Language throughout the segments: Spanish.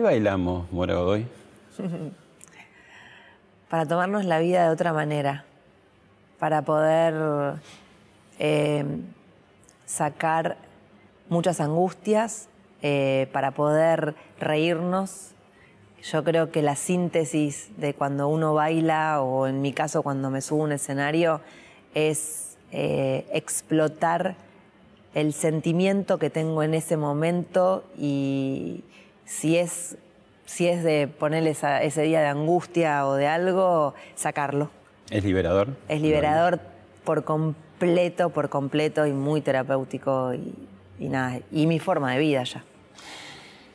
Qué bailamos, Mora Godoy? para tomarnos la vida de otra manera, para poder eh, sacar muchas angustias, eh, para poder reírnos. Yo creo que la síntesis de cuando uno baila, o en mi caso cuando me subo a un escenario, es eh, explotar el sentimiento que tengo en ese momento y si es, si es de ponerle ese día de angustia o de algo, sacarlo. ¿Es liberador? Es liberador por completo, por completo y muy terapéutico y, nada, y mi forma de vida ya.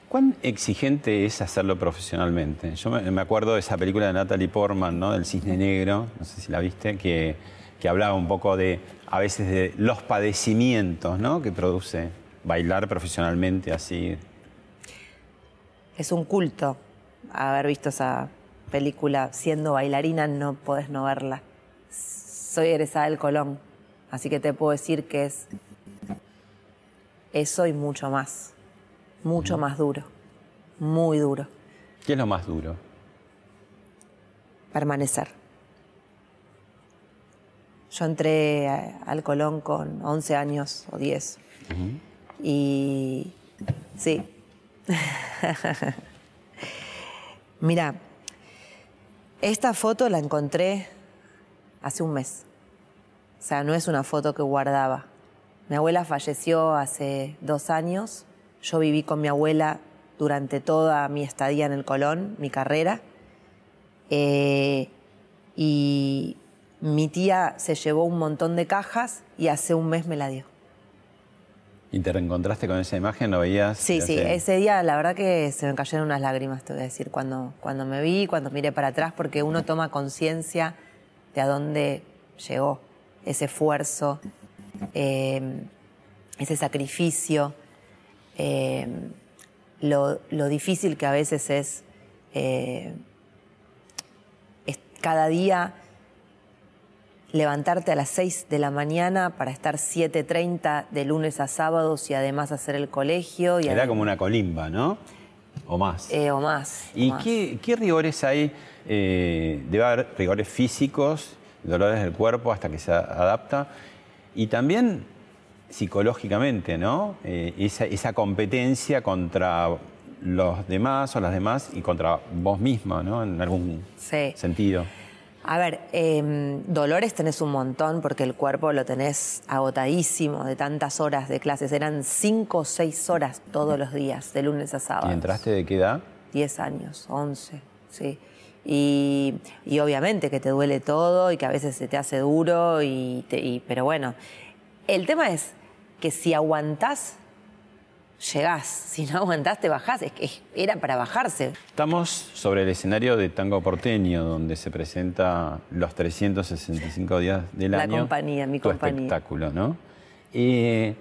¿Cuán exigente es hacerlo profesionalmente? Yo me acuerdo de esa película de Natalie Portman, ¿no? del Cisne Negro, no sé si la viste, que, que hablaba un poco de, a veces, de los padecimientos ¿no? que produce bailar profesionalmente así es un culto haber visto esa película. Siendo bailarina no podés no verla. Soy egresada del Colón, así que te puedo decir que es eso y mucho más. Mucho más duro. Muy duro. ¿Qué es lo más duro? Permanecer. Yo entré al Colón con 11 años o 10. Y sí, Mira, esta foto la encontré hace un mes. O sea, no es una foto que guardaba. Mi abuela falleció hace dos años. Yo viví con mi abuela durante toda mi estadía en el Colón, mi carrera. Eh, y mi tía se llevó un montón de cajas y hace un mes me la dio. ¿Y te reencontraste con esa imagen? ¿Lo veías? Sí, sí, ese día la verdad que se me cayeron unas lágrimas, te voy a decir, cuando, cuando me vi, cuando miré para atrás, porque uno toma conciencia de a dónde llegó ese esfuerzo, eh, ese sacrificio, eh, lo, difícil que a veces es, eh, es cada día levantarte a las 6 de la mañana para estar 7.30 de lunes a sábados y además hacer el colegio. Y Era como una colimba, ¿no? O más. Eh, o más. ¿Y Qué, rigores hay? Eh, debe haber rigores físicos, dolores del cuerpo hasta que se adapta. Y también psicológicamente, ¿no? Eh, esa, competencia contra los demás o las demás y contra vos misma, ¿no? En algún sentido. A ver, em, dolores tenés un montón porque el cuerpo lo tenés agotadísimo de tantas horas de clases. Eran cinco o seis horas todos los días, de lunes a sábado. ¿Y entraste de qué edad? Diez años, once, sí. Y, obviamente que te duele todo y que a veces se te hace duro, y pero bueno, el tema es que si aguantás llegás. Si no aguantás, te bajás. Es que era para bajarse. Estamos sobre el escenario de Tango Porteño, donde se presenta los 365 días del año. La compañía, mi tu compañía. espectáculo, ¿no? Eh,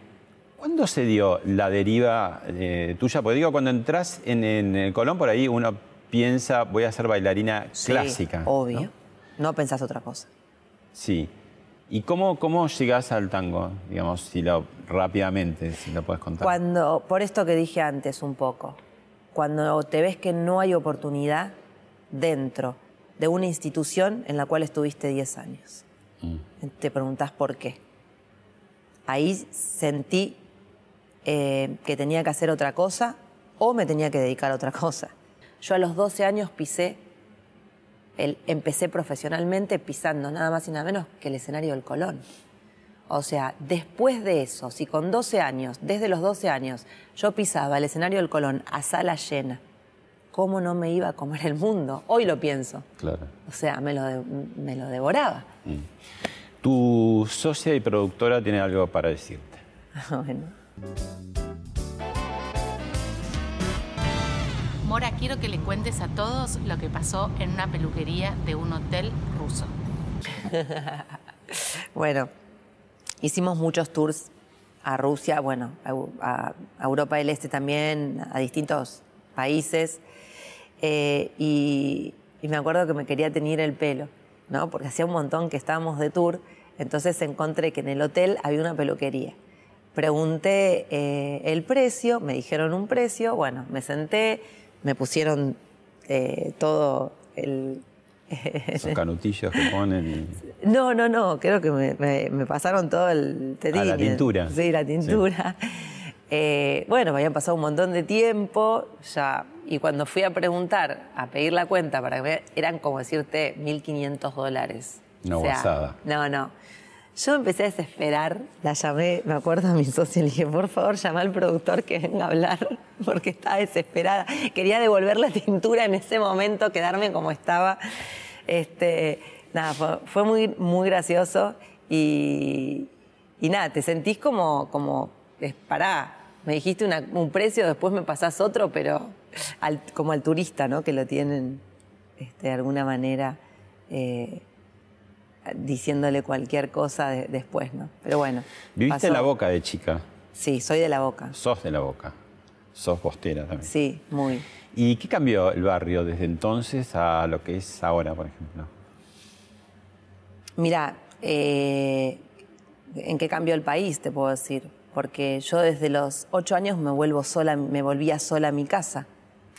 ¿Cuándo se dio la deriva eh, tuya? Porque digo, cuando entras en, el Colón, por ahí uno piensa, voy a ser bailarina sí, clásica. Obvio. ¿no? no pensás otra cosa. Sí. ¿Y cómo, cómo llegás al tango, digamos, si lo, rápidamente, si lo puedes contar? Cuando, por esto que dije antes un poco, cuando te ves que no hay oportunidad dentro de una institución en la cual estuviste 10 años. Mm. Te preguntás por qué. Ahí sentí eh, que tenía que hacer otra cosa o me tenía que dedicar a otra cosa. Yo a los 12 años pisé empecé profesionalmente pisando nada más y nada menos que el escenario del Colón. O sea, después de eso, si con 12 años, desde los 12 años, yo pisaba el escenario del Colón a sala llena, ¿cómo no me iba a comer el mundo? Hoy lo pienso. Claro. O sea, me lo, de- me lo devoraba. Tu socia y productora tiene algo para decirte. bueno. Mora, quiero que le cuentes a todos lo que pasó en una peluquería de un hotel ruso. Bueno, hicimos muchos tours a Rusia, bueno, a, Eu- a- a Europa del Este también, a distintos países. Eh, y, y me acuerdo que me quería teñir el pelo, ¿no? Porque hacía un montón que estábamos de tour, entonces encontré que en el hotel había una peluquería. Pregunté eh, el precio, me dijeron un precio, bueno, me senté, me pusieron eh, todo el, Esos canutillos que ponen. y- no, no, no, creo que me, me- me pasaron todo el Ah, la tintura. Sí, la tintura. Eh, bueno, me habían pasado un montón de tiempo ya. Y cuando fui a preguntar, a pedir la cuenta para que me- eran como decirte 1.500 dólares. Una guasada. No, no. Yo empecé a desesperar, la llamé, me acuerdo a mi socio, le dije, por favor, llama al productor que venga a hablar, porque estaba desesperada. Quería devolver la tintura en ese momento, quedarme como estaba. Este, nada, fue, muy, muy gracioso y, y nada, te sentís como, como, pará, me dijiste un precio, después me pasás otro, pero como al turista, ¿no? Que lo tienen este, de alguna manera. eh, diciéndole cualquier cosa de- después, ¿no? Pero bueno. Viviste pasó. en la boca de chica. Sí, soy de la boca. Sos de la boca. Sos bostera también. Sí, muy. ¿Y qué cambió el barrio desde entonces a lo que es ahora, por ejemplo? Mira, eh, ¿en qué cambió el país? Te puedo decir. Porque yo desde los ocho años me vuelvo sola, me volvía sola a mi casa.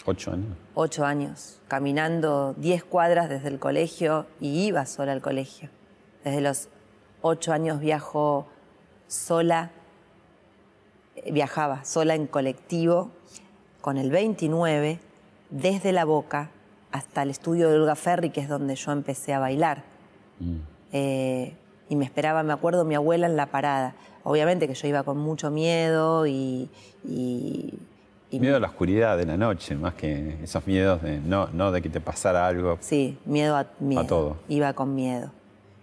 Ocho años. Ocho años, caminando diez cuadras desde el colegio y iba sola al colegio. Desde los ocho años viajo sola, eh, viajaba sola en colectivo con el 29 desde La Boca hasta el estudio de Olga Ferri, que es donde yo empecé a bailar. Eh, y me esperaba, me acuerdo, mi abuela en la parada. Obviamente que yo iba con mucho miedo y... y- y- Miedo a la oscuridad de la noche, más que esos miedos de no, no de que te pasara algo. Sí, miedo a miedo. todo. Iba con miedo.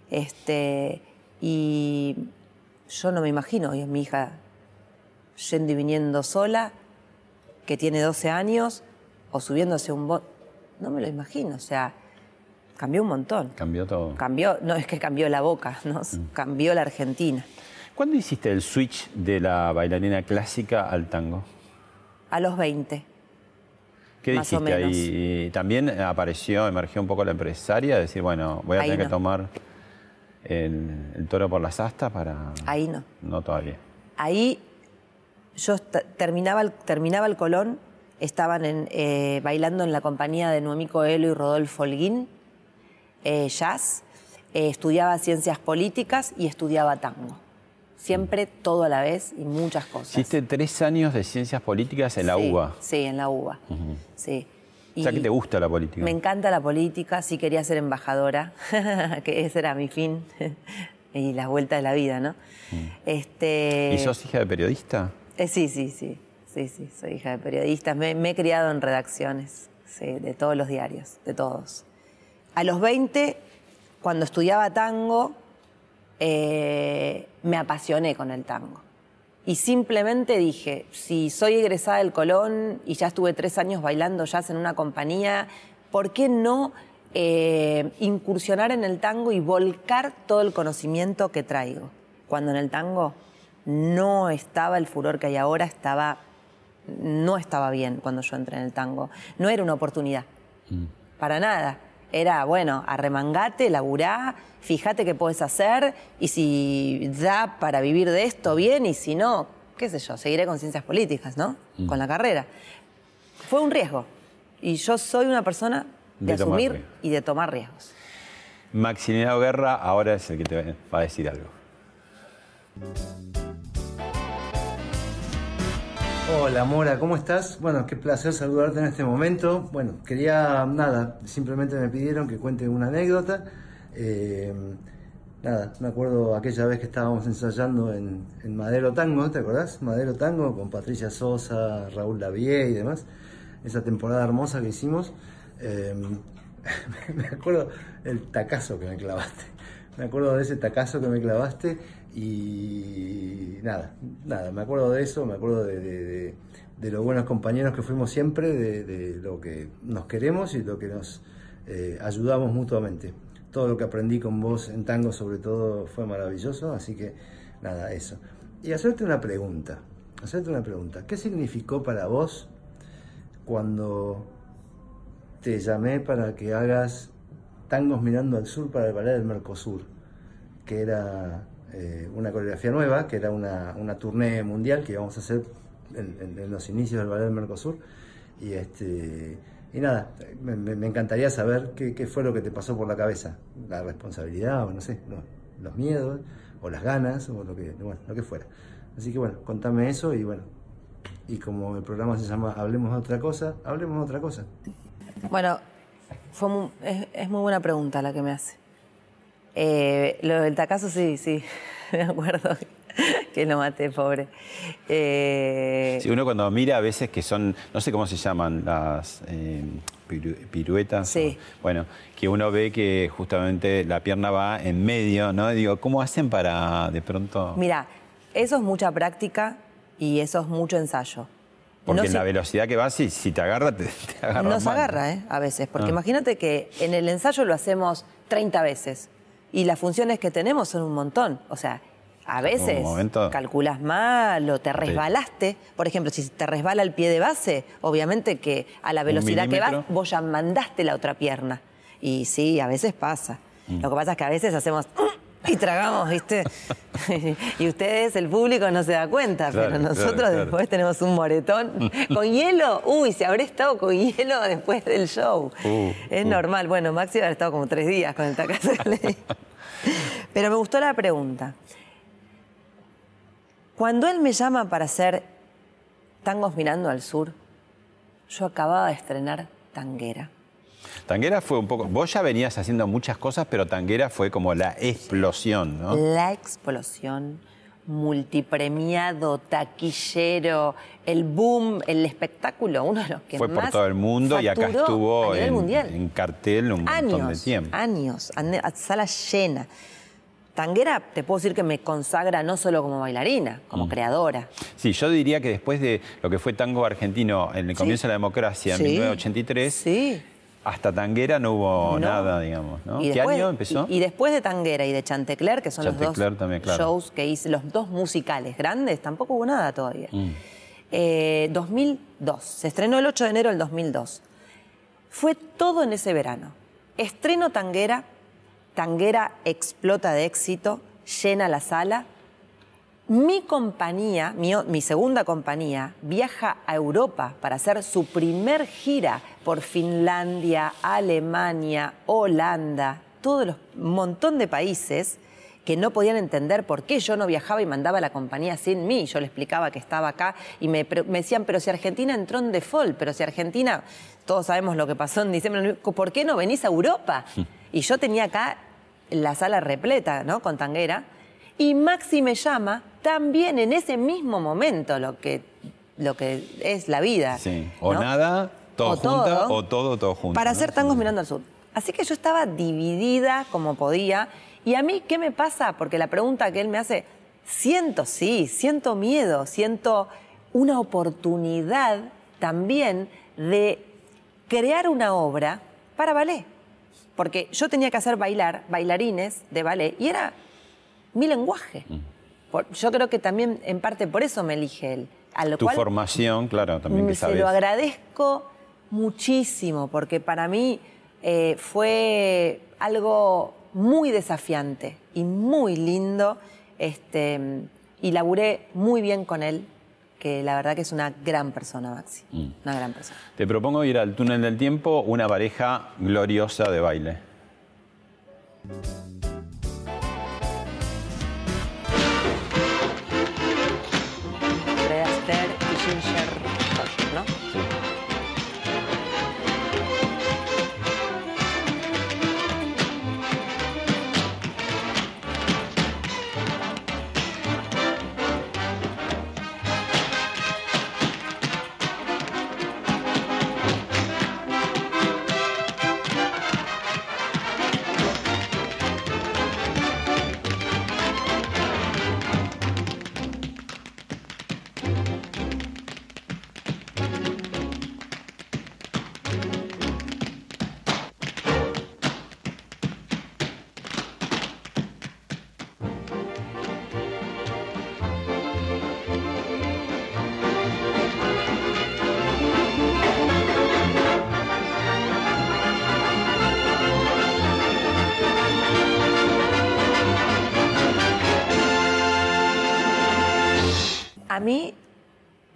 Este, y yo no me imagino hoy a mi hija yendo y viniendo sola, que tiene 12 años, o subiéndose a un bot. No me lo imagino, o sea, cambió un montón. Cambió todo. Cambió, no es que cambió la boca, ¿no? Mm. cambió la Argentina. ¿Cuándo hiciste el switch de la bailarina clásica al tango? A los 20. ¿Qué Más o dijiste menos. ahí? También apareció, emergió un poco la empresaria, decir, bueno, voy a Ahí tener que tomar el, el toro por las astas para... Ahí no. No todavía. Ahí yo terminaba el, terminaba el Colón, estaban en, eh, bailando en la compañía de Noemí Coelho y Rodolfo Holguín, eh, jazz, eh, estudiaba ciencias políticas y estudiaba tango. Siempre todo a la vez y muchas cosas. Hiciste tres años de ciencias políticas en la Sí, UBA. Sí, en la UBA. Sí. O sea Y que te gusta la política. Me encanta la política, sí quería ser embajadora, que ese era mi fin y las vueltas de la vida, ¿no? Este, Mm. ¿Y sos hija de periodista? Eh, sí, sí, sí, sí, sí, soy hija de periodistas. Me, me he criado en redacciones, sí, de todos los diarios, de todos. A los 20, cuando estudiaba tango, eh, me apasioné con el tango. Y simplemente dije, si soy egresada del Colón y ya estuve tres años bailando jazz en una compañía, ¿por qué no eh, incursionar en el tango y volcar todo el conocimiento que traigo? Cuando en el tango no estaba el furor que hay ahora, estaba, no estaba bien cuando yo entré en el tango. No era una oportunidad, para nada. Era, bueno, arremangate, laburá, fíjate qué puedes hacer y si da para vivir de esto, bien, y si no, qué sé yo, seguiré con ciencias políticas, ¿no? Con la carrera. Fue un riesgo. Y yo soy una persona de, asumir y de tomar riesgos. Maximiliano Guerra ahora es el que te va a decir algo. Hola Mora, ¿cómo estás? Bueno, qué placer saludarte en este momento. Bueno, quería, nada, simplemente me pidieron que cuente una anécdota. Eh, nada, me acuerdo aquella vez que estábamos ensayando en, Madero Tango, ¿te acordás? Madero Tango con Patricia Sosa, Raúl Lavie y demás. esa temporada hermosa que hicimos. Eh, me acuerdo el tacazo que me clavaste. Me acuerdo de ese tacazo que me clavaste y nada, nada, me acuerdo de eso, me acuerdo de, los buenos compañeros que fuimos siempre, de, lo que nos queremos y lo que nos eh, ayudamos mutuamente. Todo lo que aprendí con vos en tango sobre todo fue maravilloso, así que nada, eso. Y hacerte una pregunta, hacerte una pregunta. ¿Qué significó para vos cuando te llamé para que hagas tangos mirando al sur para el ballet del Mercosur? Que era eh, una coreografía nueva, que era una, una tournée mundial que íbamos a hacer en, los inicios del ballet del Mercosur. Y este y nada, me, encantaría saber qué, fue lo que te pasó por la cabeza, la responsabilidad o no sé, los miedos o las ganas o lo que, bueno, lo que fuera. Así que bueno, contame eso y bueno, y como el programa se llama Hablemos de otra cosa, hablemos de otra cosa. Bueno, fue es, muy buena pregunta la que me hace. Eh, lo del tacazo sí, sí, me acuerdo que lo maté, pobre. Eh... Sí, uno cuando mira a veces que son, no sé cómo se llaman, las eh, piruetas. Sí. bueno, que uno ve que justamente la pierna va en medio, ¿no? digo, ¿cómo hacen para de pronto...? Mira, eso es mucha práctica y eso es mucho ensayo. Porque en la velocidad que vas, si, si te agarra, te, te agarra Nos agarra, ¿eh? A veces. Porque ah. imagínate que en el ensayo lo hacemos 30 veces y las funciones que tenemos son un montón. O sea, a veces calculas mal o te resbalaste. Por ejemplo, si te resbala el pie de base, obviamente que a la velocidad que vas, vos ya mandaste la otra pierna. Y sí, a veces pasa. Mm. Lo que pasa es que a veces hacemos y tragamos, ¿viste? y ustedes, el público, no se da cuenta, pero nosotros después tenemos un moretón con hielo. Uy, se habré estado con hielo después del show. Uh, es uh. normal. Bueno, Maxi habrá estado como tres días con el ley. pero me gustó la pregunta. Cuando él me llama para hacer tangos mirando al sur, yo acababa de estrenar Tanguera. Tanguera fue un poco. Vos ya venías haciendo muchas cosas, pero Tanguera fue como la explosión, ¿no? La explosión, multipremiado, taquillero, el boom, el espectáculo, uno de los que fue más. Por todo el mundo y acá estuvo en, cartel un montón de tiempo. Años, sala llena. Tanguera, te puedo decir que me consagra no solo como bailarina, como mm. creadora. Sí, yo diría que después de lo que fue tango argentino en el comienzo de la democracia, en 1983, hasta Tanguera no hubo nada, digamos. ¿no? ¿Qué año empezó? Y, después de Tanguera y de Chantecler, que son los dos shows que hice, los dos musicales grandes, tampoco hubo nada todavía. 2002, mm. eh, se estrenó el 8 de enero del 2002. Fue todo en ese verano. Estreno Tanguera Tanguera explota de éxito, llena la sala. Mi compañía, mi, segunda compañía, viaja a Europa para hacer su primer gira por Finlandia, Alemania, Holanda, todo los montón de países que no podían entender por qué yo no viajaba y mandaba la compañía sin mí. Yo le explicaba que estaba acá y me, me, decían, pero si Argentina entró en default, pero si Argentina, todos sabemos lo que pasó en diciembre, ¿por qué no venís a Europa? Y yo tenía acá la sala repleta, ¿no? Con tanguera. Y Maxi me llama también en ese mismo momento, lo que, lo que es la vida. Sí. O nada, todo o junto, o todo, todo junto. Para hacer tangos mirando al sur. Así que yo estaba dividida como podía. Y a mí, ¿qué me pasa? Porque la pregunta que él me hace, siento, sí, siento miedo, siento una oportunidad también de crear una obra para ballet porque yo tenía que hacer bailar, bailarines de ballet, y era mi lenguaje. Mm. yo creo que también, en parte, por eso me elige él. A tu formación, claro, también que sabes. Se lo agradezco muchísimo, porque para mí eh, fue algo muy desafiante y muy lindo, este, y laburé muy bien con él que la verdad que es una gran persona, Maxi. Mm. Una gran persona. Te propongo ir al túnel del tiempo, una pareja gloriosa de baile.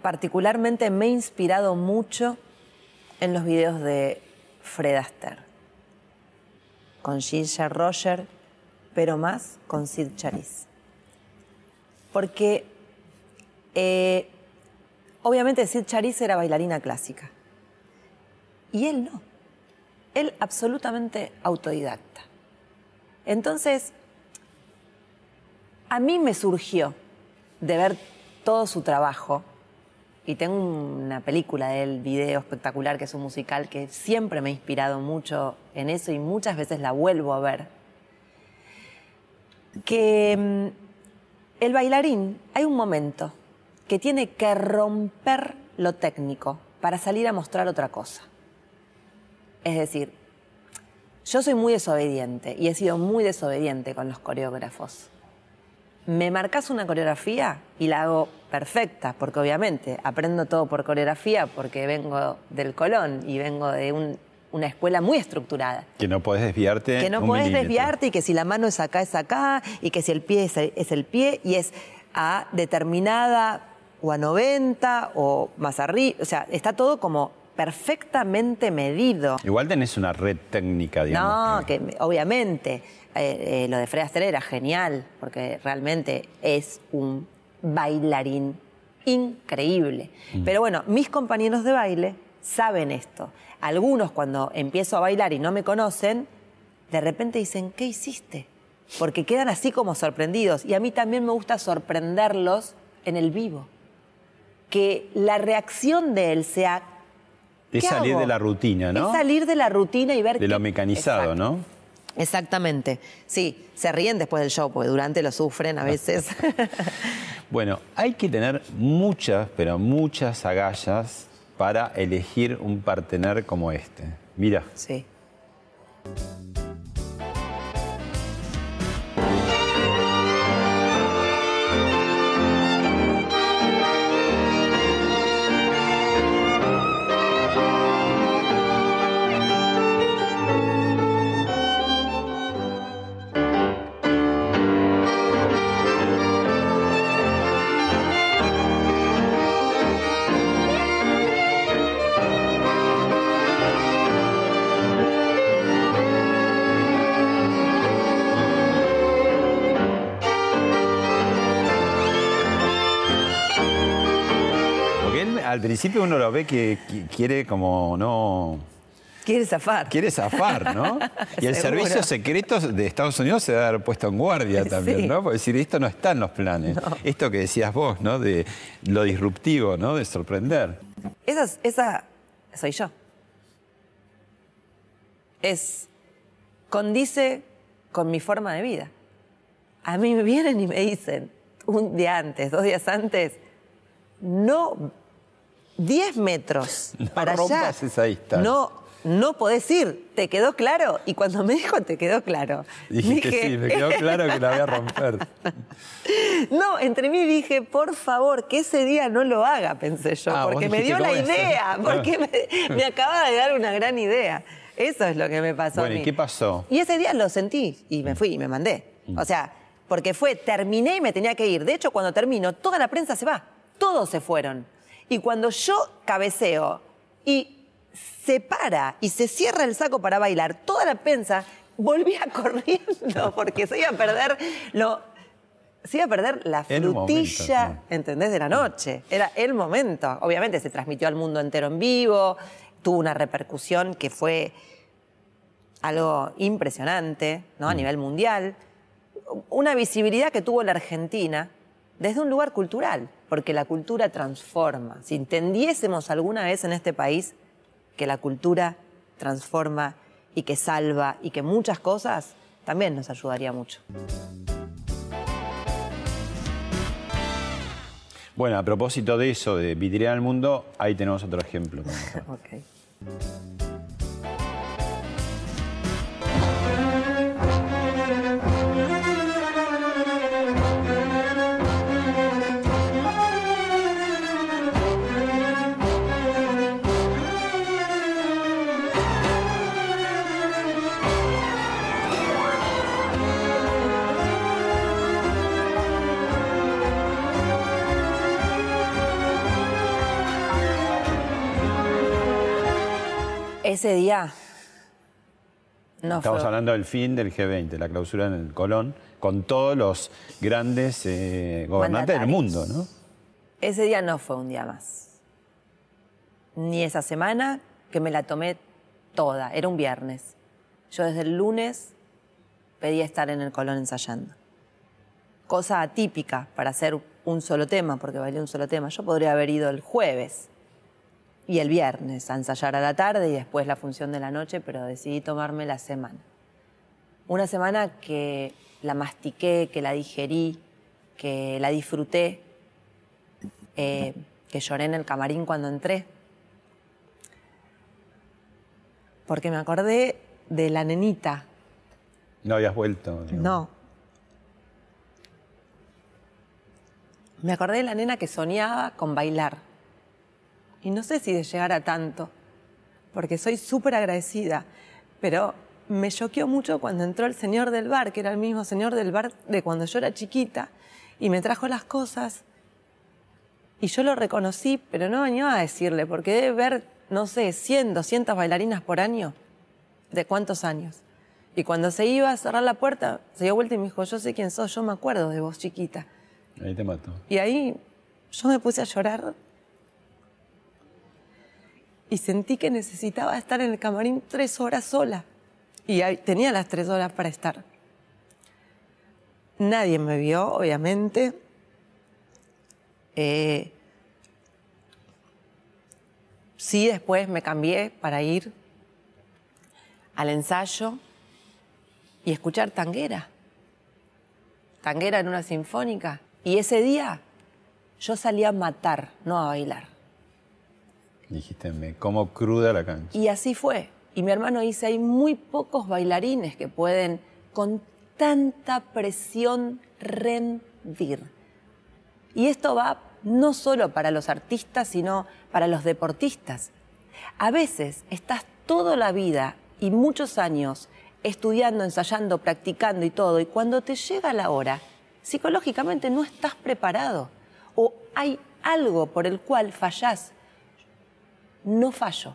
Particularmente me he inspirado mucho en los videos de Fred Astaire, con Ginger Roger, pero más con Sid Charisse. Porque eh, obviamente Sid Charisse era bailarina clásica y él no. Él absolutamente autodidacta. Entonces, a mí me surgió de ver todo su trabajo, y tengo una película del video espectacular, que es un musical, que siempre me ha inspirado mucho en eso y muchas veces la vuelvo a ver, que mm, el bailarín, hay un momento que tiene que romper lo técnico para salir a mostrar otra cosa. Es decir, yo soy muy desobediente y he sido muy desobediente con los coreógrafos me marcas una coreografía y la hago perfecta, porque obviamente aprendo todo por coreografía, porque vengo del Colón y vengo de una escuela muy estructurada. Que no podés desviarte. Que no podés desviarte y que si la mano es acá, es acá, y que si el pie es, es el pie y es a determinada o a 90 o más arriba. O sea, está todo como perfectamente medido. Igual tenés una red técnica, digamos. No, que obviamente eh, eh, lo de Fred Astaire era genial, porque realmente es un bailarín increíble. Mm. Pero bueno, mis compañeros de baile saben esto. Algunos cuando empiezo a bailar y no me conocen, de repente dicen, ¿qué hiciste? Porque quedan así como sorprendidos. Y a mí también me gusta sorprenderlos en el vivo. Que la reacción de él sea... Es salir de la rutina, ¿no? Es salir de la rutina y ver... De lo mecanizado, ¿no? Exactamente. Sí, se ríen después del show, porque durante lo sufren a veces. bueno, hay que tener muchas, pero muchas agallas para elegir un partener como este. Mira. Sí. Al principio uno lo ve que quiere como no... Quiere zafar. Quiere zafar, ¿no? y el servicio secreto de Estados Unidos se debe haber puesto en guardia también, ¿no? Porque decir, esto no está en los planes. Esto que decías vos, ¿no? De lo disruptivo, ¿no? De sorprender. Esa, esa soy yo. Es. condice con mi forma de vida. A mí me vienen y me dicen, un día antes, dos días antes, no 10 metros para allá. No, no podés ir. ¿Te quedó claro? Y cuando me dijo, te quedó claro. Dije, que sí, me quedó claro que la voy a romper. no, entre mí dije, por favor, que ese día no lo haga, pensé yo, ah, porque me dio la idea, porque me, acaba de dar una gran idea. Eso es lo que me pasó. Bueno, a mí. ¿y qué pasó? Y ese día lo sentí y me fui y me mandé. Mm. O sea, porque fue, terminé y me tenía que ir. De hecho, cuando termino, toda la prensa se va. Todos se fueron. Y cuando yo cabeceo y se para y se cierra el saco para bailar, toda la prensa volvía corriendo porque se iba a perder lo, se iba a perder la frutilla, ¿entendés? De la noche. Era el momento. Obviamente se transmitió al mundo entero en vivo, tuvo una repercusión que fue algo impresionante, ¿no? A mm. nivel mundial. Una visibilidad que tuvo la Argentina desde un lugar cultural porque la cultura transforma. Si entendiésemos alguna vez en este país que la cultura transforma y que salva y que muchas cosas, también nos ayudaría mucho. Bueno, a propósito de eso, de vidriar al mundo, ahí tenemos otro ejemplo. Ese día no Estamos fue, hablando del fin del G20, la clausura en el Colón, con todos los grandes eh, gobernantes del mundo. ¿no? ese día no fue un día más. Ni esa semana que me la tomé toda, era un viernes. Yo desde el lunes pedía estar en el Colón ensayando. Cosa atípica para hacer un solo tema, porque bailé un solo tema. Yo podría haber ido el jueves y el viernes a ensayar a la tarde y después la función de la noche, pero decidí tomarme la semana. Una semana que la mastiqué, que la digerí, que la disfruté, eh, que lloré en el camarín cuando entré. Porque me acordé de la nenita. No habías vuelto. digamos. No. Me acordé de la nena que soñaba con bailar. Y no sé si de llegar a tanto, porque soy súper agradecida, pero me choqueó mucho cuando entró el señor del bar, que era el mismo señor del bar de cuando yo era chiquita, y me trajo las cosas. Y yo lo reconocí, pero no venía a decirle, porque debe ver, no sé, 100, 200 bailarinas por año. ¿De cuántos años? Y cuando se iba a cerrar la puerta, se dio vuelta y me dijo, yo sé quién sos, yo me acuerdo de vos chiquita. Ahí te mató. Y ahí yo me puse a llorar y sentí que necesitaba estar en el camarín tres horas sola. Y tenía las tres horas para estar. Nadie me vio, obviamente. Eh, sí, después me cambié para ir al ensayo y escuchar tanguera. Tanguera en una sinfónica. Y ese día yo salí a matar, no a bailar. Dijiste, me como cruda la cancha. Y así fue. Y mi hermano dice, hay muy pocos bailarines que pueden con tanta presión rendir. Y esto va no solo para los artistas, sino para los deportistas. A veces estás toda la vida y muchos años estudiando, ensayando, practicando y todo, y cuando te llega la hora, psicológicamente no estás preparado o hay algo por el cual fallás. No fallo.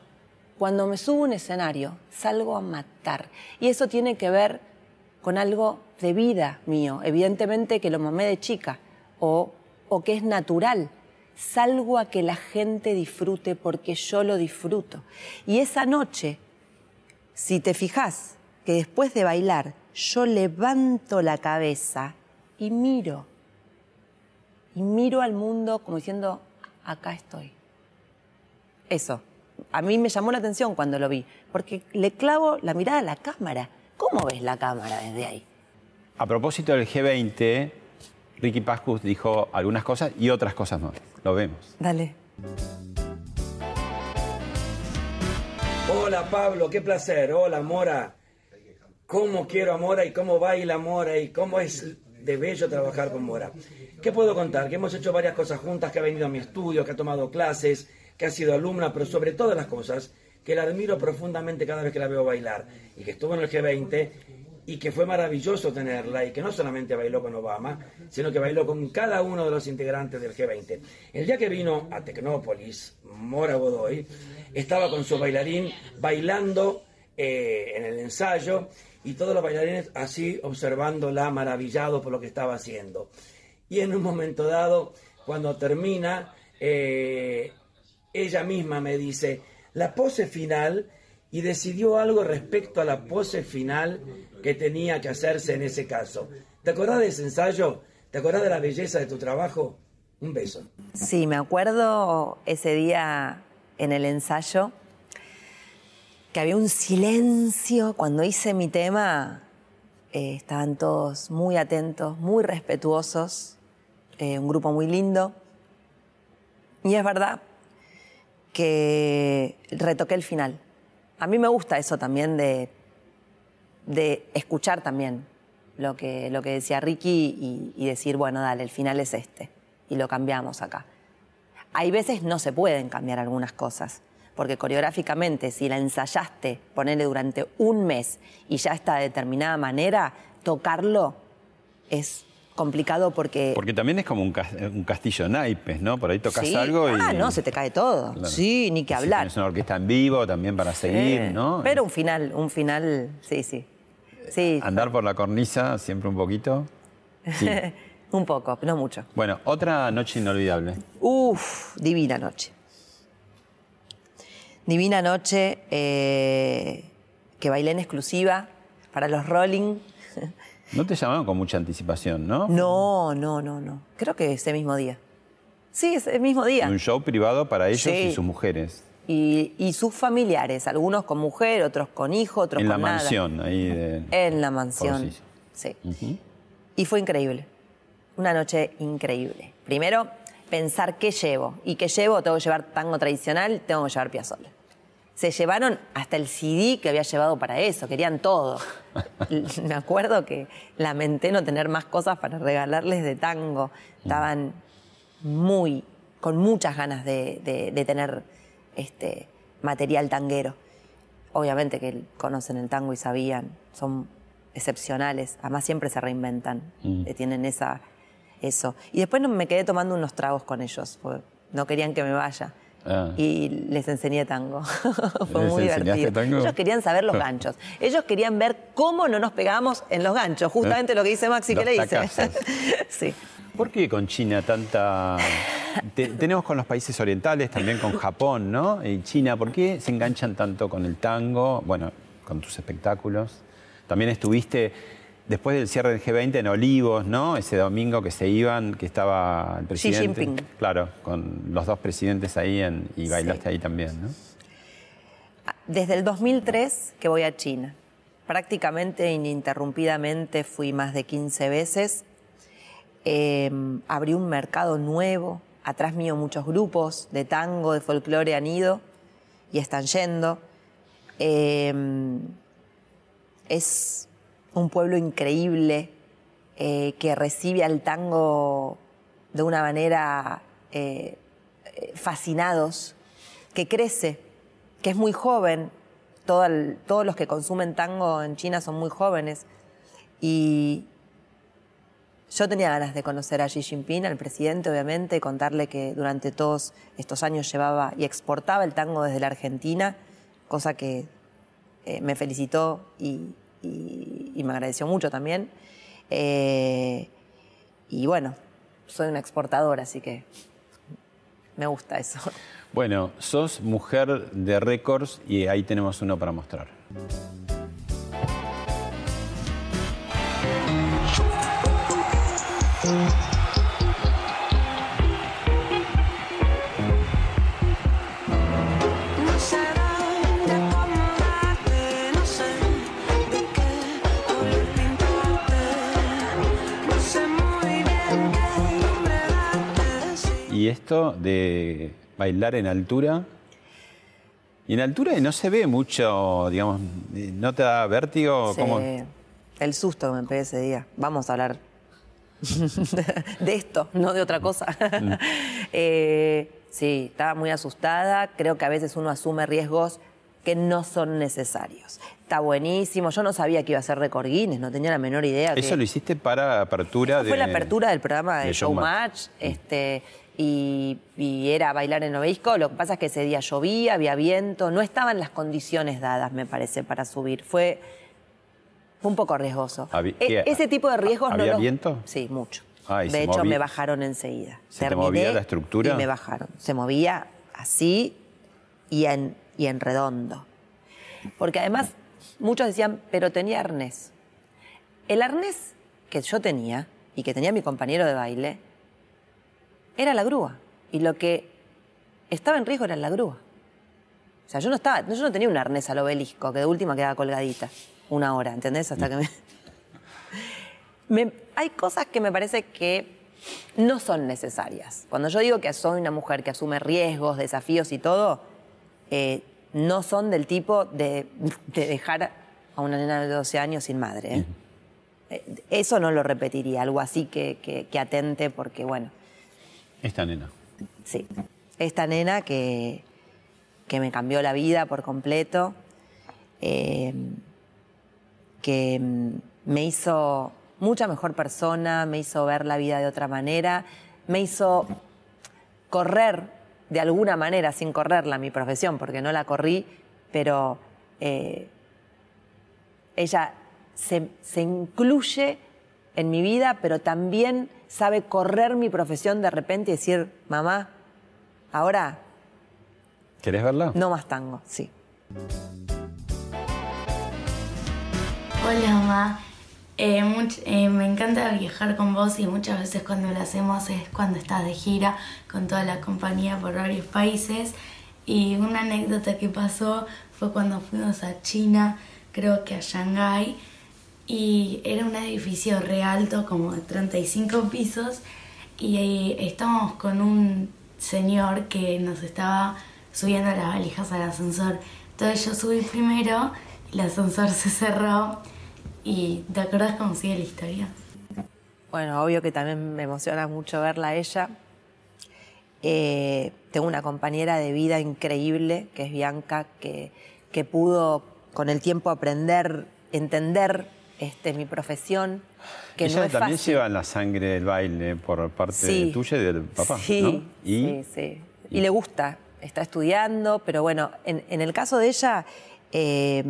Cuando me subo a un escenario, salgo a matar. Y eso tiene que ver con algo de vida mío, evidentemente que lo mamé de chica o, o que es natural. Salgo a que la gente disfrute porque yo lo disfruto. Y esa noche, si te fijas que después de bailar yo levanto la cabeza y miro, y miro al mundo como diciendo, acá estoy. Eso, a mí me llamó la atención cuando lo vi, porque le clavo la mirada a la cámara. ¿Cómo ves la cámara desde ahí? A propósito del G20, Ricky Pascus dijo algunas cosas y otras cosas más. Lo vemos. Dale. Hola Pablo, qué placer. Hola Mora. Cómo quiero a Mora y cómo baila Mora y cómo es de bello trabajar con Mora. ¿Qué puedo contar? Que hemos hecho varias cosas juntas, que ha venido a mi estudio, que ha tomado clases, que ha sido alumna, pero sobre todas las cosas, que la admiro profundamente cada vez que la veo bailar y que estuvo en el G20 y que fue maravilloso tenerla y que no solamente bailó con Obama, sino que bailó con cada uno de los integrantes del G20. El día que vino a Tecnópolis, Mora Godoy, estaba con su bailarín bailando eh, en el ensayo y todos los bailarines así observándola, maravillados por lo que estaba haciendo. Y en un momento dado, cuando termina, eh, ella misma me dice, la pose final, y decidió algo respecto a la pose final que tenía que hacerse en ese caso. ¿Te acordás de ese ensayo? ¿Te acordás de la belleza de tu trabajo? Un beso. Sí, me acuerdo ese día en el ensayo que había un silencio. Cuando hice mi tema, eh, estaban todos muy atentos, muy respetuosos, eh, un grupo muy lindo. Y es verdad que retoqué el final. A mí me gusta eso también de, de escuchar también lo que, lo que decía Ricky y, decir, bueno, dale, el final es este. Y lo cambiamos acá. Hay veces no se pueden cambiar algunas cosas, porque coreográficamente, si la ensayaste, ponerle durante un mes y ya está de determinada manera, tocarlo es complicado porque... Porque también es como un, un castillo naipes, ¿no? Por ahí tocas Sí. algo y... Ah, no, se te cae todo. Claro. Sí, ni que hablar. tienes una orquesta en vivo también para seguir, Eh, ¿no? Pero un final, un final, sí, sí. Sí, Andar por la cornisa siempre un poquito. Sí. un poco, no mucho. Bueno, otra noche inolvidable. Uf, divina noche. Divina noche eh, que bailé en exclusiva para los Rolling. No te llamaron con mucha anticipación, ¿no? No, no, no, no. Creo que ese mismo día. Sí, ese mismo día. Un show privado para ellos Sí. y sus mujeres. Y, y sus familiares, algunos con mujer, otros con hijo, otros En la nada. mansión, ahí de... En la mansión. Sí. Y fue increíble. Una noche increíble. Primero, pensar qué llevo. ¿Y qué llevo? Tengo que llevar tango tradicional, tengo que llevar piazola. Se llevaron hasta el CD que había llevado para eso, querían todo. Me acuerdo que lamenté no tener más cosas para regalarles de tango. Estaban muy, con muchas ganas de, de- de tener este material tanguero. Obviamente que conocen el tango y sabían, son excepcionales, además siempre se reinventan, eh, tienen esa, eso. Y después me quedé tomando unos tragos con ellos, porque no querían que me vaya. Ah. Y les enseñé tango. Fue ¿Les muy divertido. tango? Ellos querían saber los ganchos. Ellos querían ver cómo no nos pegamos en los ganchos. Justamente lo que dice Maxi, que le dice. sí. ¿Por qué con China tanta...? Te- tenemos con los países orientales, también con Japón, ¿no? Y China, ¿por qué se enganchan tanto con el tango? Bueno, con tus espectáculos. También estuviste después del cierre del G20 en Olivos, ¿no? Ese domingo que se iban, que estaba el presidente. Jinping. Claro, con los dos presidentes ahí en- y bailaste ahí también, ¿no? Desde el 2003 que voy a China. Prácticamente ininterrumpidamente fui más de 15 veces. Eh, abrí un mercado nuevo. Atrás mío muchos grupos de tango, de folclore han ido y están yendo. Eh, es un pueblo increíble eh, que recibe al tango de una manera eh, eh, fascinados, que crece, que es muy joven. Todos los que consumen tango en China son muy jóvenes. Y yo tenía ganas de conocer a Xi Jinping, al presidente, obviamente, y contarle que durante todos estos años llevaba y exportaba el tango desde la Argentina, cosa que me felicitó y, y- me agradeció mucho también. Eh, y bueno, soy una exportadora, así que me gusta eso. Bueno, sos mujer de récords y ahí tenemos uno para mostrar. Y esto de bailar en altura. Y en altura no se ve mucho, digamos, ¿no te da vértigo? Sí, ¿Cómo? El susto que me pegué ese día. Vamos a hablar de esto, no de otra cosa. Eh, sí, estaba muy asustada. Creo que a veces uno asume riesgos que no son necesarios. Está buenísimo. Yo no sabía que iba a ser récord Guinness, no tenía la menor idea. Eso que... lo hiciste para apertura de... Fue la apertura del programa de, de Showmatch, Showmatch. este, y, y era bailar en obelisco. Lo que pasa es que ese día llovía, había viento, no estaban las condiciones dadas, me parece, para subir. Fue, un poco riesgoso. E- ese tipo de riesgos no ¿Había los- viento? Sí, mucho. Ah, ¿y de hecho, me bajaron enseguida. ¿Se te movía la estructura? Y me bajaron. Se movía así y en, y en redondo. Porque además, muchos decían, pero tenía arnés. El arnés que yo tenía y que tenía mi compañero de baile era la grúa. Y lo que estaba en riesgo era la grúa. O sea, yo no estaba, yo no tenía un arnés al obelisco, que de última quedaba colgadita una hora, ¿entendés? Hasta que me... Me- hay cosas que me parece que no son necesarias. Cuando yo digo que soy una mujer que asume riesgos, desafíos y todo, eh, no son del tipo de, de dejar a una nena de 12 años sin madre. ¿eh? Eh, Eso no lo repetiría, algo así que, que- que atente, porque bueno, Esta nena. sí, esta nena que, que me cambió la vida por completo, eh, que mm, me hizo mucha mejor persona, me hizo ver la vida de otra manera, me hizo correr de alguna manera, sin correrla mi profesión, porque no la corrí, pero eh, ella se, se incluye en mi vida, pero también sabe correr mi profesión de repente y decir, mamá, ahora ¿Querés verla? no más tango, sí. Hola, mamá. Eh, much- eh, me encanta viajar con vos y muchas veces cuando lo hacemos es cuando estás de gira con toda la compañía por varios países. Y una anécdota que pasó fue cuando fuimos a China, creo que a Shanghái, y era un edificio re alto, como de 35 pisos, y eh, estábamos con un señor que nos estaba subiendo las valijas al ascensor. Entonces yo subí primero, el ascensor se cerró y ¿te acordás cómo sigue la historia? Bueno, obvio que también me emociona mucho verla a ella. Eh, tengo una compañera de vida increíble, que es Bianca, que, que pudo con el tiempo aprender, entender este, mi profesión, que Ella no es también fácil. lleva la sangre del baile por parte Sí. tuya y del papá, Sí, ¿no? Y sí, sí. Y le gusta, está estudiando, pero bueno, en, en el caso de ella, eh,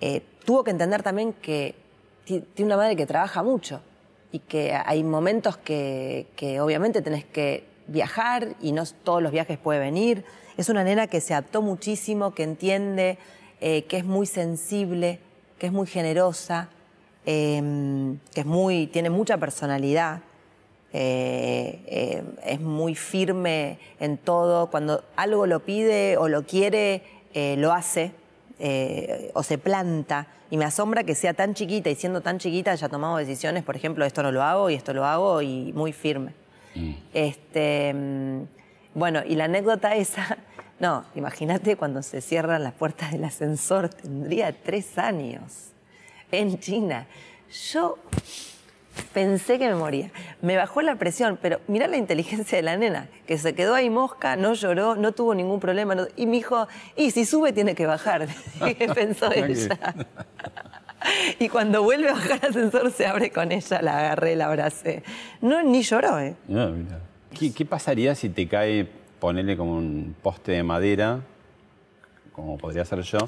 eh, tuvo que entender también que ti- tiene una madre que trabaja mucho y que hay momentos que, que obviamente tenés que viajar y no todos los viajes puede venir. Es una nena que se adaptó muchísimo, que entiende, eh, que es muy sensible, que es muy generosa, eh, que es muy, tiene mucha personalidad. eh, eh, es muy firme en todo. Cuando algo lo pide o lo quiere, eh, lo hace o se planta. Y me asombra que sea tan chiquita y siendo tan chiquita haya tomado decisiones, por ejemplo, esto no lo hago y esto lo hago y muy firme. Este, mm, bueno, y la anécdota esa, no, imagínate cuando se cierran las puertas del ascensor, tendría tres años en China. Yo pensé que me moría. Me bajó la presión, pero mirá la inteligencia de la nena, que se quedó ahí mosca, no lloró, no tuvo ningún problema. no- y me dijo, y si sube tiene que bajar, pensó ella. Y cuando vuelve a bajar el ascensor se abre con ella, la agarré, la abracé. No, ni lloró, ¿eh? Ah, mira. ¿Qué, qué pasaría si te cae, ponerle como un poste de madera, como podría ser yo?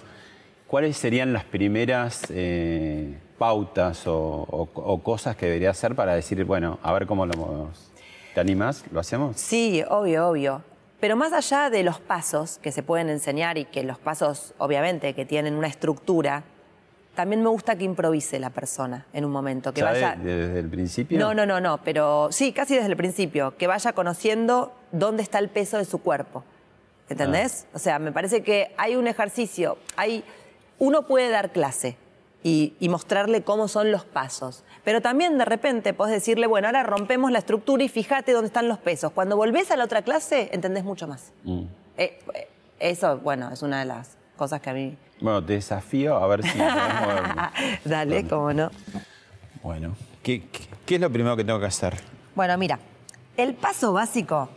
¿Cuáles serían las primeras eh, pautas o, cosas que debería hacer para decir, bueno, a ver cómo lo movemos? ¿Te animás? ¿Lo hacemos? Sí, obvio, obvio. Pero más allá de los pasos que se pueden enseñar y que los pasos, obviamente, que tienen una estructura, también me gusta que improvise la persona en un momento, que ¿Ya vaya... de- desde el principio? No, no, no, no, pero sí, casi desde el principio, que vaya conociendo dónde está el peso de su cuerpo. ¿Entendés? Ah. O sea, me parece que hay un ejercicio, hay, uno puede dar clase y, y mostrarle cómo son los pasos, pero también de repente podés decirle, bueno, ahora rompemos la estructura y fíjate dónde están los pesos. Cuando volvés a la otra clase, entendés mucho más. Mm. Eh, eh, eso, bueno, es una de las cosas que a mí... Bueno, te desafío a ver si. Dale, cómo no. Bueno, ¿qué, qué, qué es lo primero que tengo que hacer? Bueno, mira, el paso básico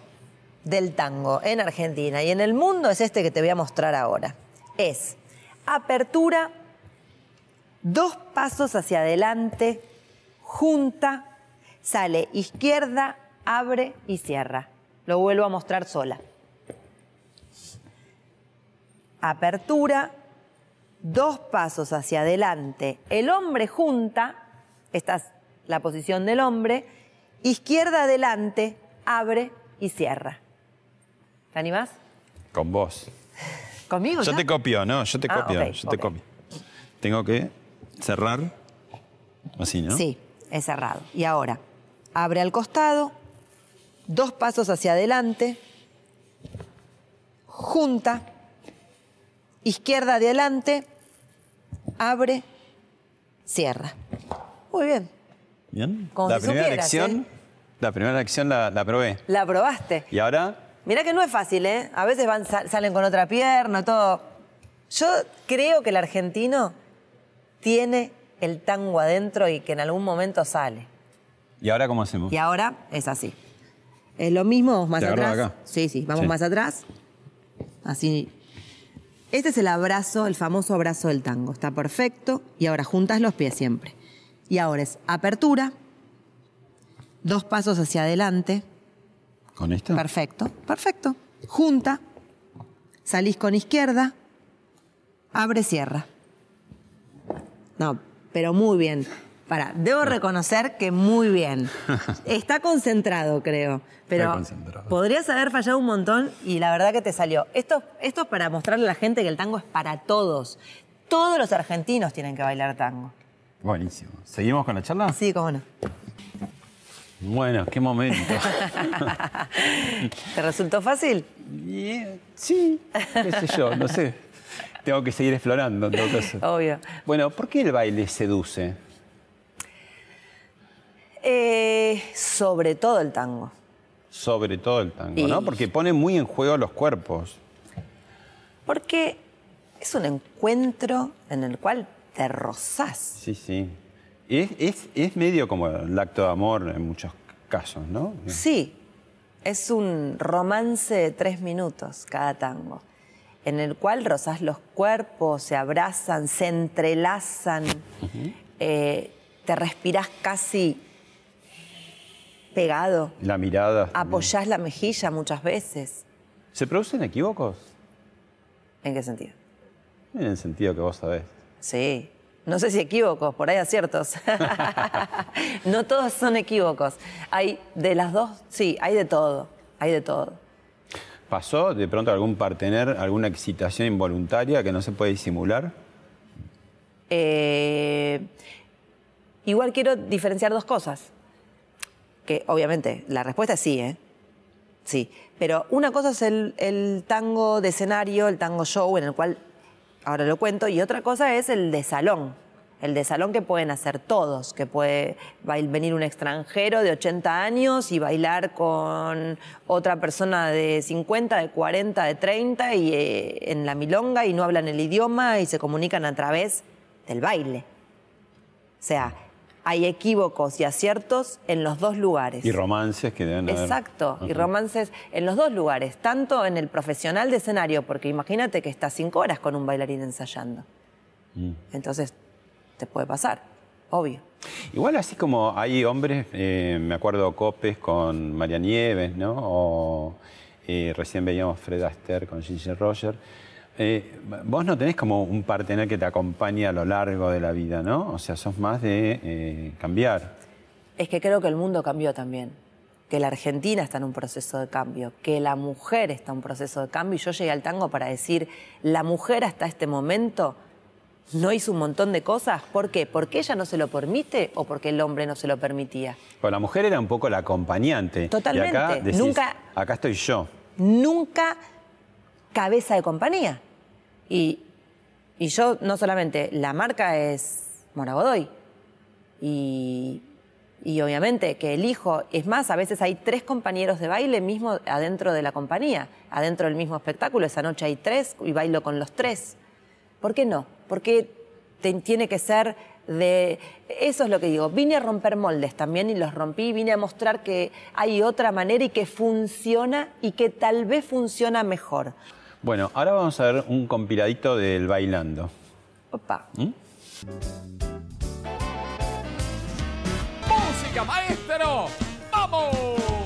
del tango en Argentina y en el mundo es este que te voy a mostrar ahora. Es apertura, dos pasos hacia adelante, junta, sale izquierda, abre y cierra. Lo vuelvo a mostrar sola. Apertura, dos pasos hacia adelante, el hombre junta, esta es la posición del hombre, izquierda adelante, abre y cierra. ¿Te animás? Con vos. ¿Conmigo? Yo ya? te copio, ¿no? Yo te Ah, copio, yo te copio. Tengo que cerrar así, ¿no? Sí, es cerrado. Y ahora, abre al costado, dos pasos hacia adelante, junta, izquierda adelante, abre, cierra. Muy bien. Bien. Como la si primera supieras, lección, ¿eh? la primera lección la, la probé. La probaste. Y ahora, Mirá que no es fácil, ¿eh? A veces van, sal- salen con otra pierna, todo. Yo creo que el argentino tiene el tango adentro y que en algún momento sale. ¿y ahora cómo hacemos? Y ahora es así. Es lo mismo, vamos más ¿Te agarro atrás. de acá? Sí, sí, vamos Sí. más atrás. Así. Este es el abrazo, el famoso abrazo del tango. Está perfecto. Y ahora juntas los pies siempre. Y ahora es apertura, dos pasos hacia adelante. ¿Con esto? Perfecto, perfecto. Junta, salís con izquierda, abre, cierra. No, pero muy bien. Para, debo reconocer que muy bien. Está concentrado, creo. Pero concentrado. podrías haber fallado un montón y la verdad que te salió. Esto, esto es para mostrarle a la gente que el tango es para todos. Todos los argentinos tienen que bailar tango. Buenísimo. ¿Seguimos con la charla? Sí, cómo no. Bueno, qué momento. ¿Te resultó fácil? Sí, qué sé yo, no sé. Tengo que seguir explorando en todo caso. Obvio. Bueno, ¿por qué el baile seduce? Eh, sobre todo el tango. Sobre todo el tango, Y- ¿no? Porque pone muy en juego los cuerpos. Porque es un encuentro en el cual te rozás. Sí, sí. Es, es, es medio como el acto de amor en muchos casos, ¿no? Sí, es un romance de tres minutos cada tango, en el cual rozás los cuerpos, se abrazan, se entrelazan, eh, te respirás casi pegado, La mirada. también. apoyás la mejilla muchas veces. ¿Se producen equívocos? ¿En qué sentido? En el sentido que vos sabés. Sí. No sé si equívocos, por ahí aciertos. no todos son equívocos. Hay de las dos, sí, hay de todo, hay de todo. ¿Pasó de pronto algún partener, alguna excitación involuntaria que no se puede disimular? Eh, igual quiero diferenciar dos cosas. Que obviamente la respuesta es sí, ¿eh? Sí. Pero una cosa es el, el tango de escenario, el tango show, en el cual ahora lo cuento, y otra cosa es el de salón. El de salón que pueden hacer todos, que puede venir un extranjero de 80 años y bailar con otra persona de 50, de 40, de 30 y eh, en la milonga y no hablan el idioma y se comunican a través del baile. O sea, hay equívocos y aciertos en los dos lugares. Y romances que deben haber. Exacto, y romances en los dos lugares, tanto en el profesional de escenario, porque imagínate que estás cinco horas con un bailarín ensayando. Mm. Entonces, te puede pasar, obvio. Igual así como hay hombres, eh, me acuerdo Copes con María Nieves, ¿no? O eh, recién veíamos Fred Astaire con Ginger Roger. Eh, vos no tenés como un partener que te acompañe a lo largo de la vida, ¿no? O sea, sos más de eh, cambiar. Es que creo que el mundo cambió también, que la Argentina está en un proceso de cambio, que la mujer está en un proceso de cambio y yo llegué al tango para decir, la mujer hasta este momento no hizo un montón de cosas. ¿Por qué? ¿Porque ella no se lo permite o porque el hombre no se lo permitía? Pues la mujer era un poco la acompañante. Totalmente. Y acá decís, Nunca- acá estoy yo. nunca cabeza de compañía. Y, y yo, no solamente, la marca es Mora Godoy. Y, y obviamente que el hijo, es más, a veces hay tres compañeros de baile mismo adentro de la compañía, adentro del mismo espectáculo. Esa noche hay tres y bailo con los tres. ¿Por qué no? Porque te- tiene que ser de... Eso es lo que digo. Vine a romper moldes también y los rompí. Vine a mostrar que hay otra manera y que funciona y que tal vez funciona mejor. Bueno, ahora vamos a ver un compiladito del bailando. Opa. ¡Música, maestro! ¡Vamos!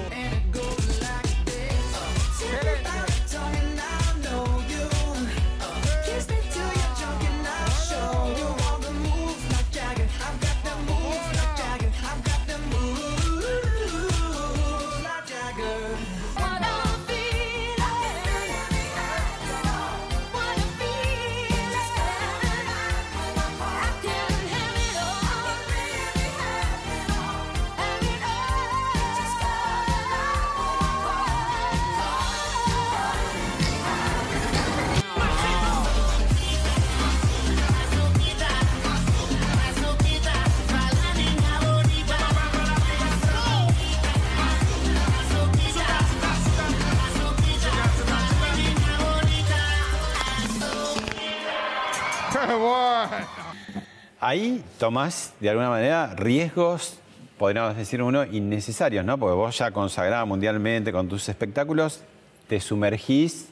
Ahí tomás, de alguna manera, riesgos, podríamos decir uno, innecesarios, ¿no? Porque vos ya consagrada mundialmente con tus espectáculos, te sumergís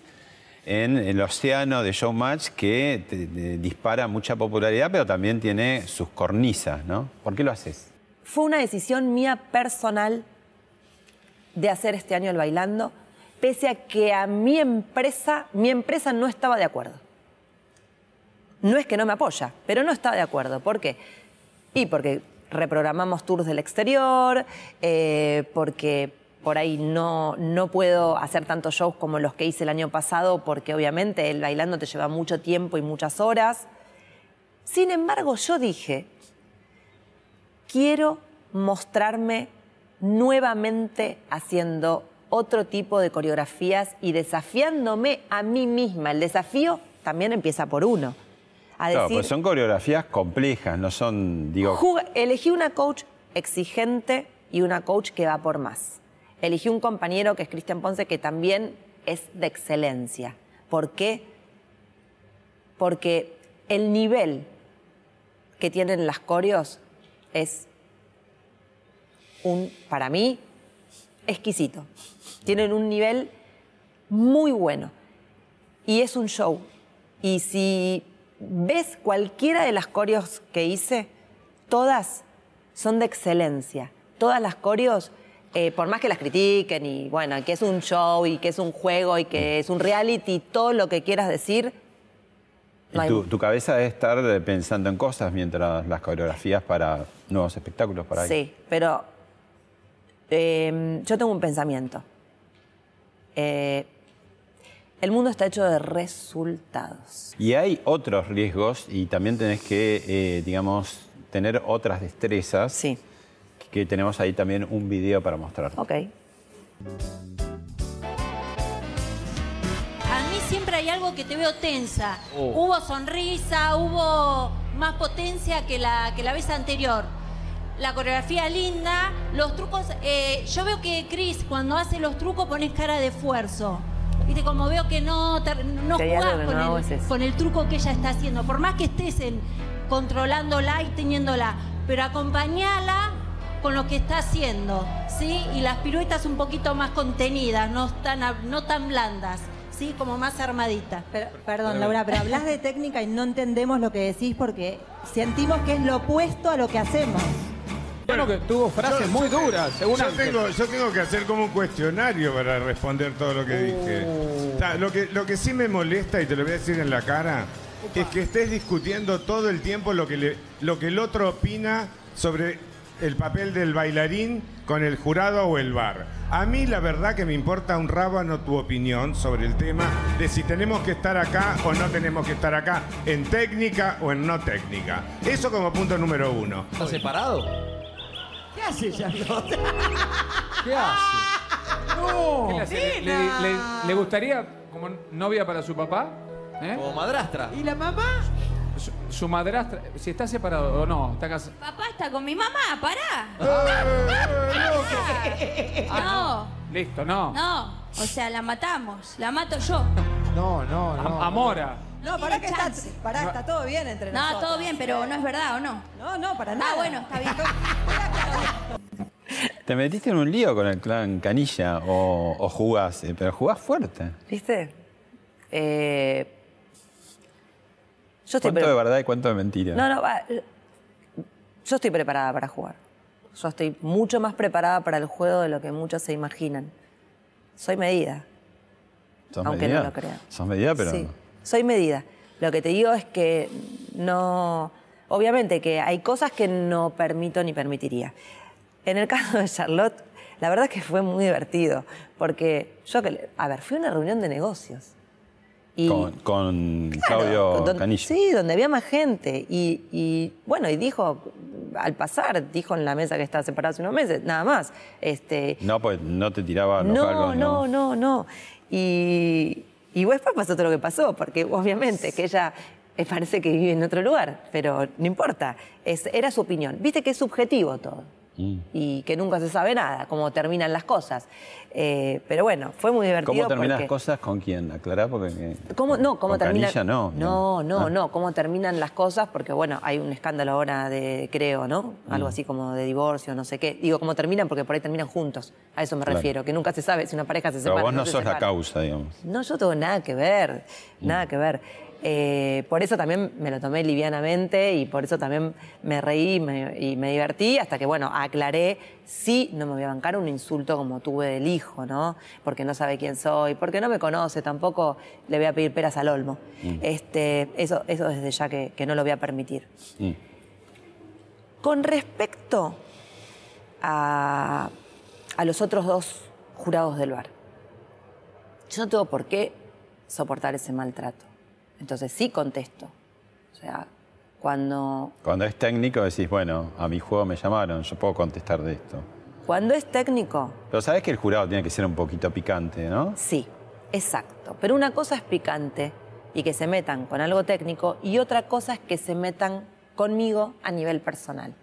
en el océano de showmatch que te- dispara mucha popularidad, pero también tiene sus cornisas, ¿no? ¿Por qué lo haces? Fue una decisión mía personal de hacer este año el bailando, pese a que a mi empresa, mi empresa no estaba de acuerdo. No es que no me apoya, pero no estaba de acuerdo. ¿Por qué? Y porque reprogramamos tours del exterior, eh, porque por ahí no, no puedo hacer tantos shows como los que hice el año pasado, porque obviamente el bailando te lleva mucho tiempo y muchas horas. Sin embargo, yo dije, quiero mostrarme nuevamente haciendo otro tipo de coreografías y desafiándome a mí misma. El desafío también empieza por uno. A decir, pues son coreografías complejas, no son, digo, elegí una coach exigente y una coach que va por más. Elegí un compañero que es Cristian Ponce que también es de excelencia. ¿Por qué? Porque el nivel que tienen las coreos es un, para mí, exquisito. Tienen un nivel muy bueno. Y es un show. Y si ves cualquiera de las coreos que hice, todas son de excelencia. Todas las coreos, eh, por más que las critiquen y bueno, que es un show y que es un juego y que es un reality, todo lo que quieras decir, y no hay- tu, cabeza debe estar pensando en cosas mientras las coreografías para nuevos espectáculos para ahí. Sí, pero eh, yo tengo un pensamiento. Eh, el mundo está hecho de resultados. Y hay otros riesgos y también tenés que, eh, digamos, tener otras destrezas. Sí. Que tenemos ahí también un video para mostrar. Ok. A mí siempre hay algo que te veo tensa. Oh. Hubo sonrisa, hubo más potencia que la, que la vez anterior. La coreografía linda, los trucos. eh, yo veo que Chris, cuando hace los trucos, pones cara de esfuerzo. Viste, como veo que no, te- no jugás con, no el, con el truco que ella está haciendo. Por más que estés en, controlándola y teniéndola, pero acompañala con lo que está haciendo, ¿sí? Y las piruetas un poquito más contenidas, no tan, no tan blandas, ¿sí? Como más armaditas. Perdón, Laura, pero hablas de técnica y no entendemos lo que decís porque sentimos que es lo opuesto a lo que hacemos. Bueno, que tuvo frases muy duras, según yo tengo, yo tengo que hacer como un cuestionario para responder todo lo que dije. Uh. O sea, lo, que, lo que sí me molesta, y te lo voy a decir en la cara, es que estés discutiendo todo el tiempo lo que, le- lo que el otro opina sobre el papel del bailarín con el jurado o el bar. A mí la verdad que me importa un rábano tu opinión sobre el tema de si tenemos que estar acá o no tenemos que estar acá, en técnica o en no técnica. Eso como punto número uno. ¿Está separado? ¿Qué hace Charlotte? ¿Qué hace? No. ¿Qué le, hace? ¿Le, le- le- le gustaría como novia para su papá? ¿Eh? Como madrastra. ¿Y la mamá? Su, su madrastra, si está separado o no, está casado. Papá está con mi mamá, pará. Ah, Listo, no. No, o sea, la matamos, la mato yo. No, no, no. Amora. No, pará que está, pará, está todo bien entre No, nosotros. todo bien, pero no es verdad, ¿o no? No, no, para nada. Ah, bueno, está bien. ¿Te metiste en un lío con el clan Canilla o, o jugás? eh, Pero jugás fuerte. ¿Viste? Eh, yo estoy ¿Cuánto de verdad y cuánto de mentira? No, no, va, eh, yo estoy preparada para jugar. Yo estoy mucho más preparada para el juego de lo que muchos se imaginan. Soy medida. ¿Sos aunque medida? no lo crean. Sos medida, pero... Sí, soy medida. Lo que te digo es que no. Obviamente que hay cosas que no permito ni permitiría. En el caso de Charlotte, la verdad es que fue muy divertido. Porque yo, a ver, fui a una reunión de negocios. Y, Con, con Claro, Claudio donde- Canilla. Sí, donde había más gente. Y, y, bueno, y dijo, al pasar, dijo en la mesa que estaba separada hace unos meses, nada más. Este, No, pues no te tiraba los no, galgos, no, no, no. Y, y después pasó todo lo que pasó, porque obviamente que ella eh, parece que vive en otro lugar, pero no importa. Es, era su opinión. Viste que es subjetivo todo. Mm. y que nunca se sabe nada, cómo terminan las cosas. Eh, pero bueno, fue muy divertido. ¿Cómo terminan las cosas con quién? Aclará porque... ¿Cómo, no, cómo terminan. No, no, no, Ah. no, cómo terminan las cosas, porque bueno, hay un escándalo ahora de, creo, ¿no? Algo Mm. así como de divorcio, no sé qué. Digo, cómo terminan, porque por ahí terminan juntos. A eso me Claro. refiero, que nunca se sabe si una pareja se Pero separa. vos no se sos la causa, digamos. No, yo tengo nada que ver, Mm. nada que ver. Eh, por eso también me lo tomé livianamente y por eso también me reí y me, y me divertí hasta que, bueno, aclaré, sí, no me voy a bancar un insulto como tuve del hijo, ¿no? Porque no sabe quién soy, porque no me conoce, tampoco le voy a pedir peras al olmo. Mm. Este, eso, eso desde ya que, que no lo voy a permitir. Mm. Con respecto a, a los otros dos jurados del bar, yo no tengo por qué soportar ese maltrato. Entonces sí contesto. O sea, cuando, Cuando es técnico decís, bueno, a mi juego me llamaron, yo puedo contestar de esto. cuando es técnico, Pero sabes que el jurado tiene que ser un poquito picante, ¿no? sí, exacto. Pero una cosa es picante y que se metan con algo técnico y otra cosa es que se metan conmigo a nivel personal.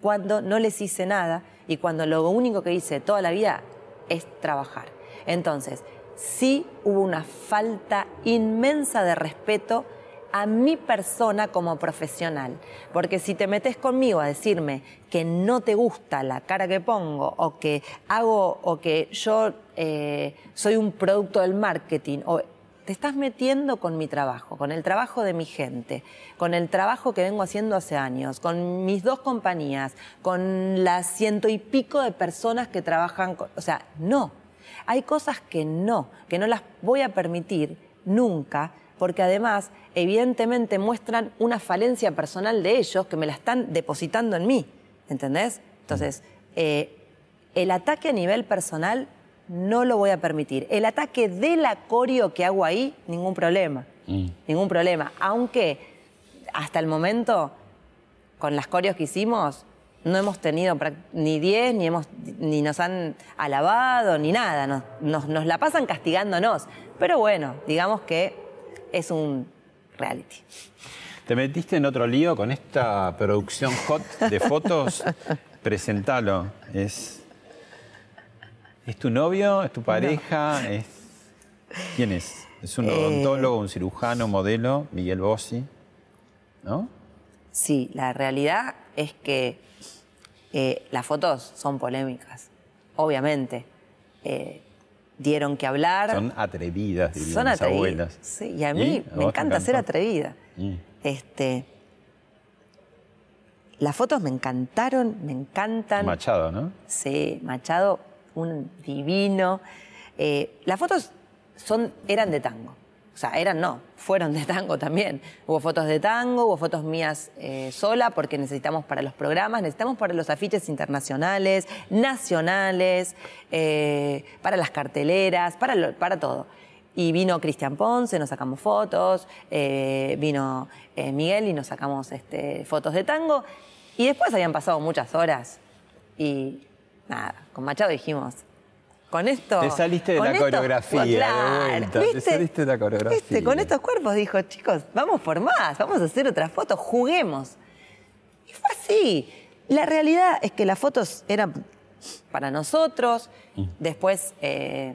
Cuando no les hice nada y cuando lo único que hice toda la vida es trabajar. Entonces, sí hubo una falta inmensa de respeto a mi persona como profesional. Porque si te metes conmigo a decirme que no te gusta la cara que pongo o que hago o que yo eh, soy un producto del marketing o te estás metiendo con mi trabajo, con el trabajo de mi gente, con el trabajo que vengo haciendo hace años, con mis dos compañías, con las ciento y pico de personas que trabajan, con- o sea, no. Hay cosas que no, que no las voy a permitir nunca, porque además, evidentemente, muestran una falencia personal de ellos que me la están depositando en mí. ¿Entendés? Entonces, eh, el ataque a nivel personal no lo voy a permitir. El ataque del acorio que hago ahí, ningún problema. Ningún problema. Aunque hasta el momento, con las coreos que hicimos, no hemos tenido ni 10, ni, hemos, ni nos han alabado, ni nada. Nos, nos- nos la pasan castigándonos. Pero bueno, digamos que es un reality. Te metiste en otro lío con esta producción hot de fotos. Presentalo. Es, ¿Es tu novio? ¿Es tu pareja? Es, ¿Quién es? ¿Es un Eh. odontólogo, un cirujano, modelo? Miguel Bossi. ¿No? Sí, la realidad es que eh, las fotos son polémicas, obviamente. Eh, dieron que hablar. Son atrevidas, dirían Son atrevidas. abuelas. Sí, y a ¿Y? mí ¿A me encanta ser atrevida. Este, las fotos me encantaron, me encantan. Machado, ¿no? Sí, Machado, un divino. Eh, las fotos son, eran de tango. O sea, eran no, fueron de tango también. Hubo fotos de tango, hubo fotos mías eh, sola, porque necesitamos para los programas, necesitamos para los afiches internacionales, nacionales, eh, para las carteleras, para, todo. Y vino Cristian Ponce, nos sacamos fotos, eh, vino Miguel y nos sacamos este, fotos de tango. Y después habían pasado muchas horas y nada, con Machado dijimos, con esto... Te saliste de la estos- coreografía, de claro, vuelta, te saliste de la coreografía. ¿Viste? Con estos cuerpos dijo, chicos, vamos por más, vamos a hacer otras fotos, juguemos. Y fue así. La realidad es que las fotos eran para nosotros, Mm. después, eh,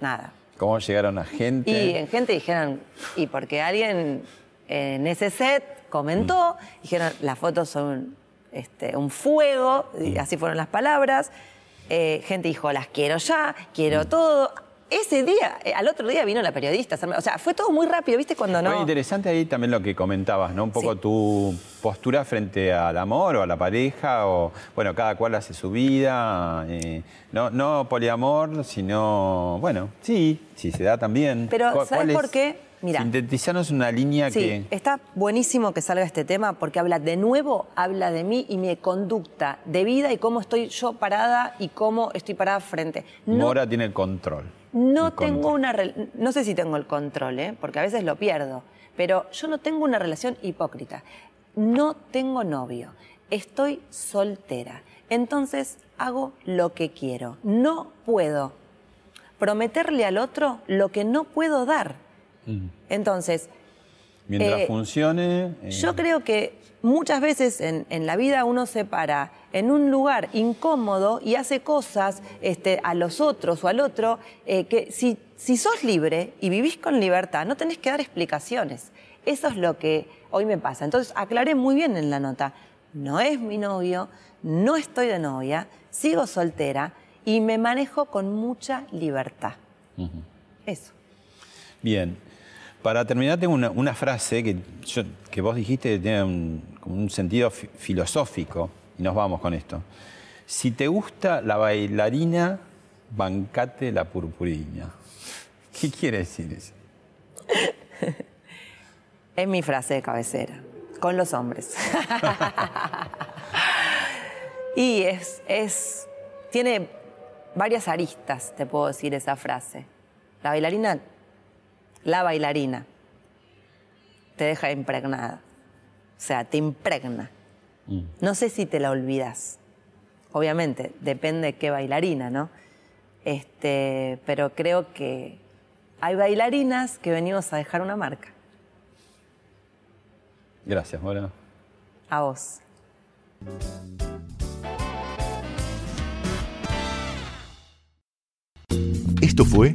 nada. ¿Cómo llegaron a gente? Y en gente dijeron, y porque alguien en ese set comentó, Mm. dijeron, las fotos son este, un fuego, y Mm. así fueron las palabras. Eh, gente dijo, las quiero ya, Mm. quiero todo. Ese día, eh, al otro día vino la periodista. O sea, fue todo muy rápido, ¿viste? Cuando no. Fue interesante ahí también lo que comentabas, ¿no? Un poco tu postura frente al amor o a la pareja, o bueno, cada cual hace su vida. eh, no, no poliamor, sino, bueno, sí, sí se da también. Pero, ¿Cuál- ¿sabes por qué? Mira. Sintetizarnos una línea Sí, que. está buenísimo que salga este tema porque habla de nuevo, habla de mí y mi conducta de vida y cómo estoy yo parada y cómo estoy parada frente. No Mora tiene el control. No El tengo control. una. No sé si tengo el control, ¿eh? porque a veces lo pierdo. Pero yo no tengo una relación hipócrita. No tengo novio. Estoy soltera. Entonces hago lo que quiero. No puedo prometerle al otro lo que no puedo dar. Mm. Entonces, Mientras Eh, funcione. eh, Yo creo que muchas veces en, en la vida uno se para en un lugar incómodo y hace cosas este, a los otros o al otro eh, que si, si sos libre y vivís con libertad, no tenés que dar explicaciones. Eso es lo que hoy me pasa. Entonces aclaré muy bien en la nota. No es mi novio, no estoy de novia, sigo soltera y me manejo con mucha libertad. Eso. Bien. Para terminar, tengo una, una frase que, yo- que vos dijiste que tiene un, como un sentido fi- filosófico, y nos vamos con esto. Si te gusta la bailarina, bancate la purpurina. ¿Qué quiere decir eso? Es mi frase de cabecera, con los hombres. y es, es, tiene varias aristas, te puedo decir esa frase. La bailarina, la bailarina, te deja impregnada. O sea, te impregna. No sé si te la olvidas. Obviamente, depende de qué bailarina, ¿no? Este, pero creo que hay bailarinas que venimos a dejar una marca. Gracias, Mora. A vos. Esto fue